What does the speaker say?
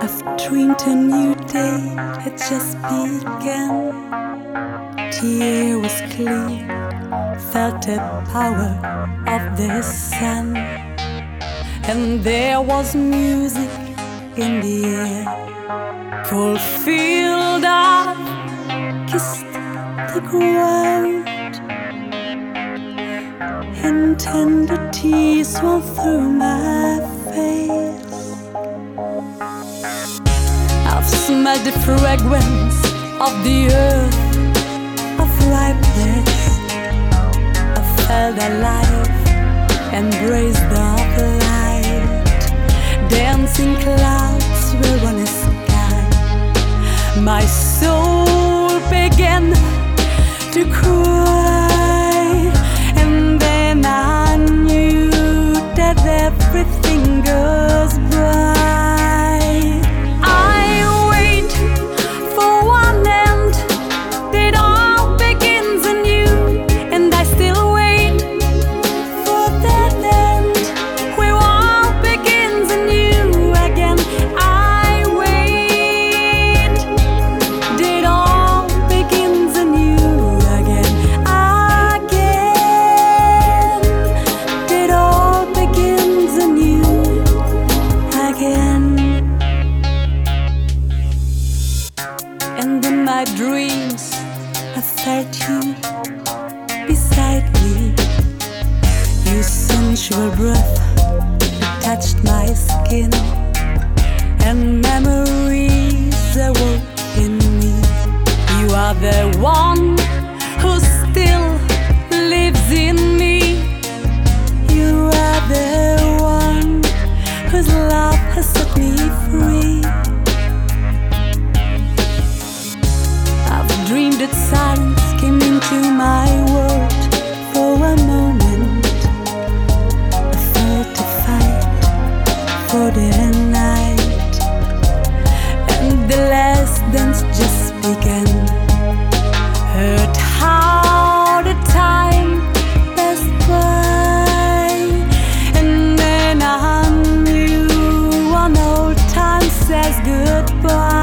path to a new day had just begun. The air was clear, felt the power of the sun, and there was music in the air. Fulfilled, I kissed the ground, and tender tears rolled through my the fragrance of the earth of ripeness. I felt alive, embraced of light. Dancing clouds were on the sky. My soul began to cry, you beside me. Your sensual breath touched my skin, and memories awoke in me. You are the one who still lives in me. You are the one whose love has set me free. dreamed it silent into my world for a moment. I fought a fight for the night, and the last dance just began. Hurt how the time passed by, and then I knew one old time says goodbye.